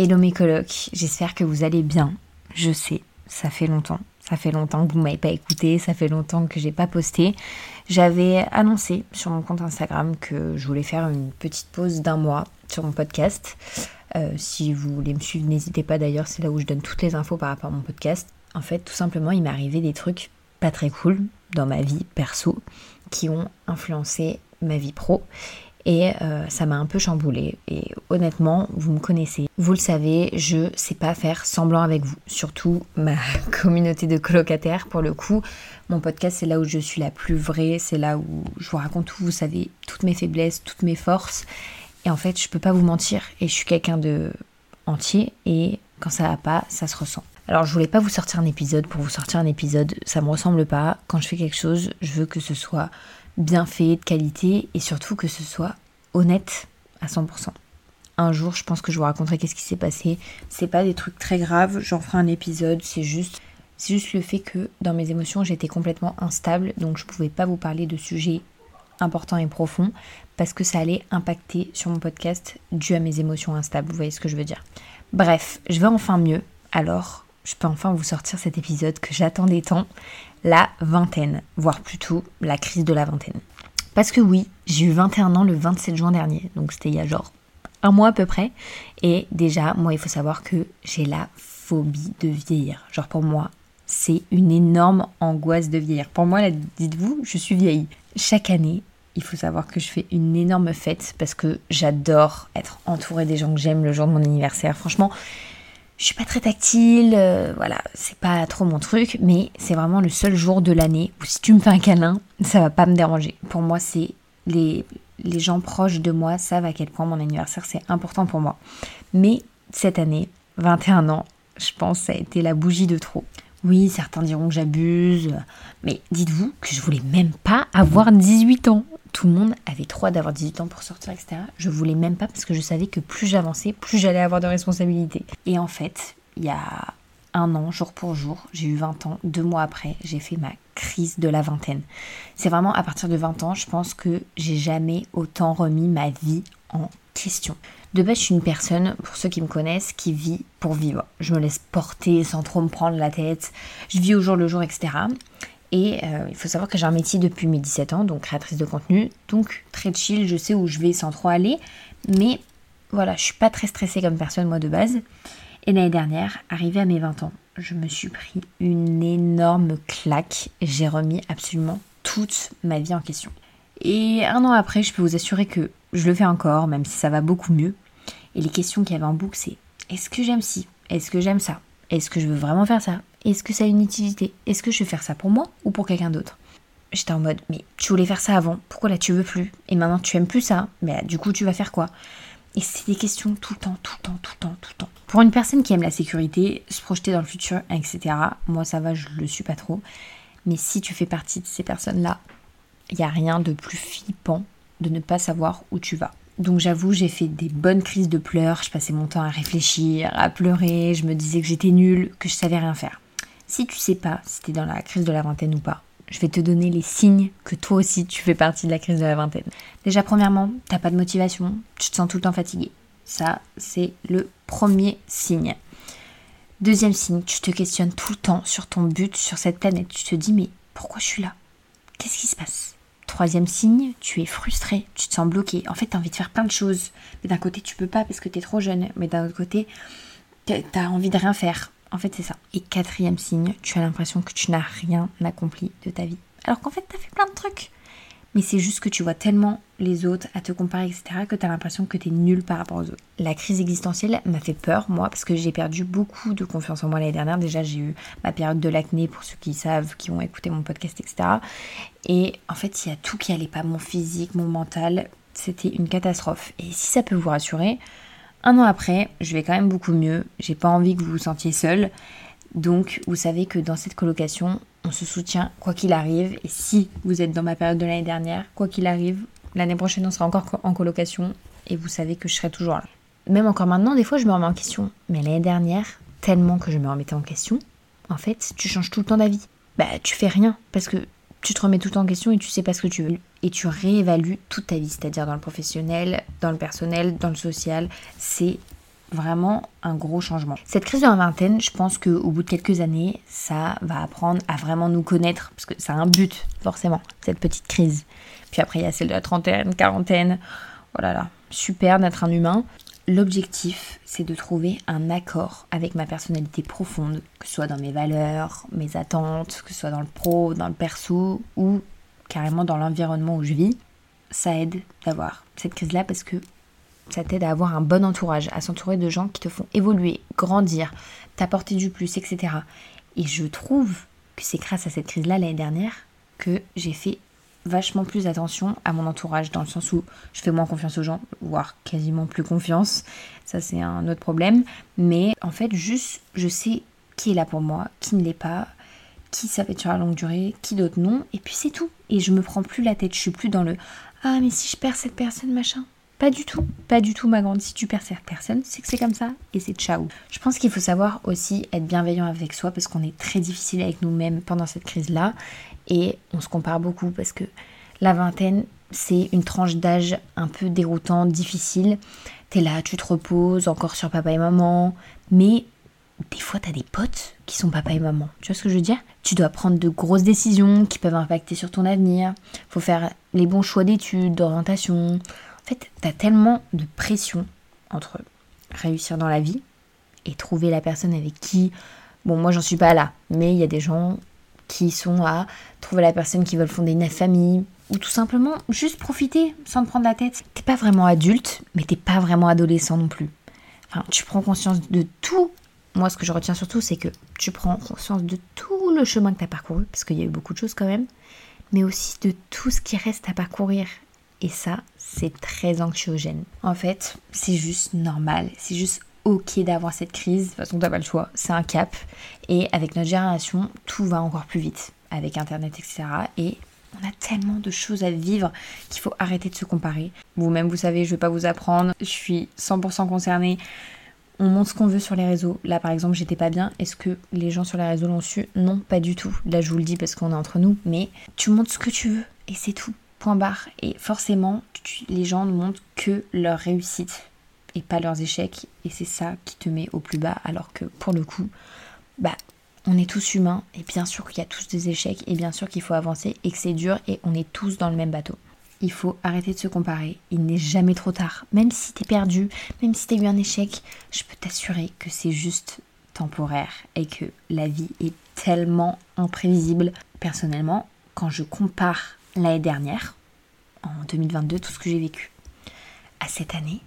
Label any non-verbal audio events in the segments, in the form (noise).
Hello mes colocs, j'espère que vous allez bien. Je sais, ça fait longtemps. Ça fait longtemps que vous m'avez pas écouté, ça fait longtemps que j'ai pas posté. J'avais annoncé sur mon compte Instagram que je voulais faire une petite pause d'un mois sur mon podcast. Euh, si vous voulez me suivre, n'hésitez pas d'ailleurs, c'est là où je donne toutes les infos par rapport à mon podcast. En fait, tout simplement, il m'est arrivé des trucs pas très cool dans ma vie perso qui ont influencé ma vie pro et euh, ça m'a un peu chamboulé. Et honnêtement, vous me connaissez, vous le savez, je sais pas faire semblant avec vous, surtout ma (laughs) communauté de colocataires. Pour le coup, mon podcast, c'est là où je suis la plus vraie, c'est là où je vous raconte tout, vous savez, toutes mes faiblesses, toutes mes forces. Et en fait, je peux pas vous mentir, et je suis quelqu'un de entier, et quand ça va pas, ça se ressent. Alors je voulais pas vous sortir un épisode pour vous sortir un épisode, ça me ressemble pas. Quand je fais quelque chose, je veux que ce soit bien fait, de qualité et surtout que ce soit honnête à 100%. Un jour, je pense que je vous raconterai qu'est-ce qui s'est passé. C'est pas des trucs très graves, j'en ferai un épisode, c'est juste c'est juste le fait que dans mes émotions, j'étais complètement instable, donc je pouvais pas vous parler de sujets importants et profonds parce que ça allait impacter sur mon podcast dû à mes émotions instables, vous voyez ce que je veux dire. Bref, je vais enfin mieux. Alors, je peux enfin vous sortir cet épisode que j'attendais tant la vingtaine, voire plutôt la crise de la vingtaine. Parce que oui, j'ai eu 21 ans le 27 juin dernier, donc c'était il y a genre un mois à peu près. Et déjà, moi, il faut savoir que j'ai la phobie de vieillir. Genre pour moi, c'est une énorme angoisse de vieillir. Pour moi, dites-vous, je suis vieille. Chaque année, il faut savoir que je fais une énorme fête parce que j'adore être entourée des gens que j'aime le jour de mon anniversaire. Franchement, je suis pas très tactile, euh, voilà, c'est pas trop mon truc, mais c'est vraiment le seul jour de l'année où si tu me fais un câlin, ça va pas me déranger. Pour moi, c'est les, les gens proches de moi savent à quel point mon anniversaire c'est important pour moi. Mais cette année, 21 ans, je pense ça a été la bougie de trop. Oui, certains diront que j'abuse, mais dites-vous que je voulais même pas avoir 18 ans tout le monde avait trop d'avoir 18 ans pour sortir, etc. Je voulais même pas parce que je savais que plus j'avançais, plus j'allais avoir de responsabilités. Et en fait, il y a un an, jour pour jour, j'ai eu 20 ans, deux mois après, j'ai fait ma crise de la vingtaine. C'est vraiment à partir de 20 ans, je pense que j'ai jamais autant remis ma vie en question. De base, je suis une personne, pour ceux qui me connaissent, qui vit pour vivre. Je me laisse porter sans trop me prendre la tête. Je vis au jour le jour, etc. Et euh, il faut savoir que j'ai un métier depuis mes 17 ans, donc créatrice de contenu, donc très chill, je sais où je vais sans trop aller, mais voilà, je suis pas très stressée comme personne moi de base. Et l'année dernière, arrivée à mes 20 ans, je me suis pris une énorme claque, j'ai remis absolument toute ma vie en question. Et un an après, je peux vous assurer que je le fais encore, même si ça va beaucoup mieux. Et les questions qu'il y avait en boucle, c'est est-ce que j'aime ci? Est-ce que j'aime ça? Est-ce que je veux vraiment faire ça? Est-ce que ça a une utilité? Est-ce que je vais faire ça pour moi ou pour quelqu'un d'autre? J'étais en mode, mais tu voulais faire ça avant, pourquoi là tu veux plus? Et maintenant tu aimes plus ça, mais du coup tu vas faire quoi? Et c'est des questions tout le temps, tout le temps, tout le temps, tout le temps. Pour une personne qui aime la sécurité, se projeter dans le futur, etc., moi ça va, je le suis pas trop. Mais si tu fais partie de ces personnes-là, il n'y a rien de plus flippant de ne pas savoir où tu vas. Donc j'avoue, j'ai fait des bonnes crises de pleurs, je passais mon temps à réfléchir, à pleurer, je me disais que j'étais nulle, que je savais rien faire. Si tu sais pas si tu es dans la crise de la vingtaine ou pas, je vais te donner les signes que toi aussi tu fais partie de la crise de la vingtaine. Déjà, premièrement, t'as pas de motivation, tu te sens tout le temps fatigué. Ça, c'est le premier signe. Deuxième signe, tu te questionnes tout le temps sur ton but sur cette planète. Tu te dis, mais pourquoi je suis là? Qu'est-ce qui se passe? Troisième signe, tu es frustré, tu te sens bloqué. En fait, tu as envie de faire plein de choses. Mais d'un côté, tu peux pas parce que tu es trop jeune. Mais d'un autre côté, tu as envie de rien faire. En fait, c'est ça. Et quatrième signe, tu as l'impression que tu n'as rien accompli de ta vie. Alors qu'en fait, tu as fait plein de trucs. Mais c'est juste que tu vois tellement les autres à te comparer, etc., que tu as l'impression que tu es nul par rapport aux autres. La crise existentielle m'a fait peur, moi, parce que j'ai perdu beaucoup de confiance en moi l'année dernière. Déjà, j'ai eu ma période de l'acné, pour ceux qui savent, qui ont écouté mon podcast, etc. Et en fait, il y a tout qui allait pas, mon physique, mon mental. C'était une catastrophe. Et si ça peut vous rassurer, un an après, je vais quand même beaucoup mieux. J'ai pas envie que vous vous sentiez seul. Donc, vous savez que dans cette colocation, on se soutient quoi qu'il arrive. Et si vous êtes dans ma période de l'année dernière, quoi qu'il arrive, l'année prochaine, on sera encore en colocation. Et vous savez que je serai toujours là. Même encore maintenant, des fois, je me remets en question. Mais l'année dernière, tellement que je me remettais en question, en fait, tu changes tout le temps d'avis. Bah, tu fais rien. Parce que tu te remets tout en question et tu sais pas ce que tu veux. Et tu réévalues toute ta vie, c'est-à-dire dans le professionnel, dans le personnel, dans le social. C'est vraiment un gros changement. Cette crise de la vingtaine, je pense qu'au bout de quelques années, ça va apprendre à vraiment nous connaître, parce que ça a un but, forcément, cette petite crise. Puis après, il y a celle de la trentaine, quarantaine. Oh là là, super d'être un humain. L'objectif, c'est de trouver un accord avec ma personnalité profonde, que ce soit dans mes valeurs, mes attentes, que ce soit dans le pro, dans le perso ou carrément dans l'environnement où je vis. Ça aide d'avoir cette crise-là parce que ça t'aide à avoir un bon entourage, à s'entourer de gens qui te font évoluer, grandir, t'apporter du plus, etc. Et je trouve que c'est grâce à cette crise-là l'année dernière que j'ai fait vachement plus attention à mon entourage, dans le sens où je fais moins confiance aux gens, voire quasiment plus confiance. Ça, c'est un autre problème. Mais en fait, juste, je sais qui est là pour moi, qui ne l'est pas, qui ça va être sur la longue durée, qui d'autre non, et puis c'est tout. Et je me prends plus la tête, je suis plus dans le Ah, mais si je perds cette personne, machin. Pas du tout, pas du tout ma grande. Si tu perds cette personne, c'est que c'est comme ça et c'est ciao. Je pense qu'il faut savoir aussi être bienveillant avec soi parce qu'on est très difficile avec nous-mêmes pendant cette crise-là et on se compare beaucoup parce que la vingtaine, c'est une tranche d'âge un peu déroutante, difficile. T'es là, tu te reposes encore sur papa et maman, mais des fois t'as des potes qui sont papa et maman. Tu vois ce que je veux dire? Tu dois prendre de grosses décisions qui peuvent impacter sur ton avenir. Faut faire les bons choix d'études, d'orientation fait, t'as tellement de pression entre réussir dans la vie et trouver la personne avec qui. Bon, moi j'en suis pas là, mais il y a des gens qui sont à trouver la personne qui veulent fonder une famille ou tout simplement juste profiter sans te prendre la tête. T'es pas vraiment adulte, mais t'es pas vraiment adolescent non plus. Enfin, tu prends conscience de tout. Moi, ce que je retiens surtout, c'est que tu prends conscience de tout le chemin que tu as parcouru, parce qu'il y a eu beaucoup de choses quand même, mais aussi de tout ce qui reste à parcourir. Et ça, c'est très anxiogène. En fait, c'est juste normal, c'est juste ok d'avoir cette crise. De toute façon, t'as pas le choix, c'est un cap. Et avec notre génération, tout va encore plus vite, avec Internet, etc. Et on a tellement de choses à vivre qu'il faut arrêter de se comparer. Vous-même, vous savez, je vais pas vous apprendre, je suis 100% concernée. On montre ce qu'on veut sur les réseaux. Là, par exemple, j'étais pas bien. Est-ce que les gens sur les réseaux l'ont su? Non, pas du tout. Là, je vous le dis parce qu'on est entre nous. Mais tu montres ce que tu veux et c'est tout. Point barre. Et forcément, les gens ne montrent que leur réussite et pas leurs échecs. Et c'est ça qui te met au plus bas. Alors que pour le coup, bah, on est tous humains. Et bien sûr qu'il y a tous des échecs. Et bien sûr qu'il faut avancer et que c'est dur. Et on est tous dans le même bateau. Il faut arrêter de se comparer. Il n'est jamais trop tard. Même si t'es perdu, même si t'as eu un échec, je peux t'assurer que c'est juste temporaire et que la vie est tellement imprévisible. Personnellement, quand je compare l'année dernière, en 2022, tout ce que j'ai vécu, à cette année,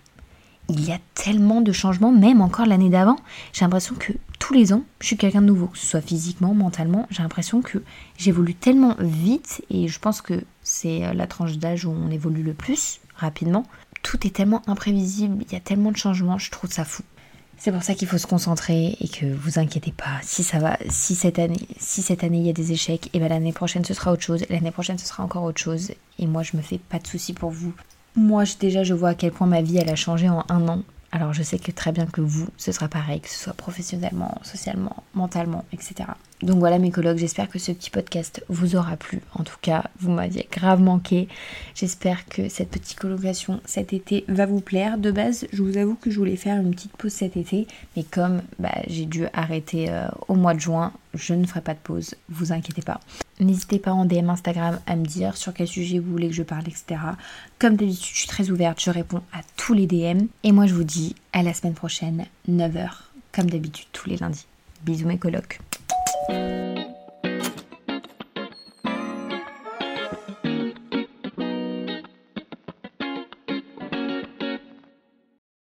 il y a tellement de changements, même encore l'année d'avant. J'ai l'impression que tous les ans, je suis quelqu'un de nouveau, que ce soit physiquement, mentalement. J'ai l'impression que j'évolue tellement vite et je pense que c'est euh, la tranche d'âge où on évolue le plus rapidement. Tout est tellement imprévisible, il y a tellement de changements, je trouve ça fou. C'est pour ça qu'il faut se concentrer et que vous inquiétez pas. Si ça va, si cette année, si cette année il y a des échecs, et ben l'année prochaine ce sera autre chose. L'année prochaine ce sera encore autre chose. Et moi je me fais pas de soucis pour vous. Moi déjà je vois à quel point ma vie elle a changé en un an. Alors je sais que très bien que vous, ce sera pareil, que ce soit professionnellement, socialement, mentalement, etc. Donc voilà mes collègues, j'espère que ce petit podcast vous aura plu. En tout cas, vous m'aviez grave manqué. J'espère que cette petite colocation cet été va vous plaire. De base, je vous avoue que je voulais faire une petite pause cet été, mais comme bah, j'ai dû arrêter euh, au mois de juin, je ne ferai pas de pause, vous inquiétez pas. N'hésitez pas en DM Instagram à me dire sur quel sujet vous voulez que je parle, etc. Comme d'habitude, je suis très ouverte, je réponds à tous les DM. Et moi, je vous dis à la semaine prochaine, 9h, comme d'habitude, tous les lundis. Bisous mes colocs.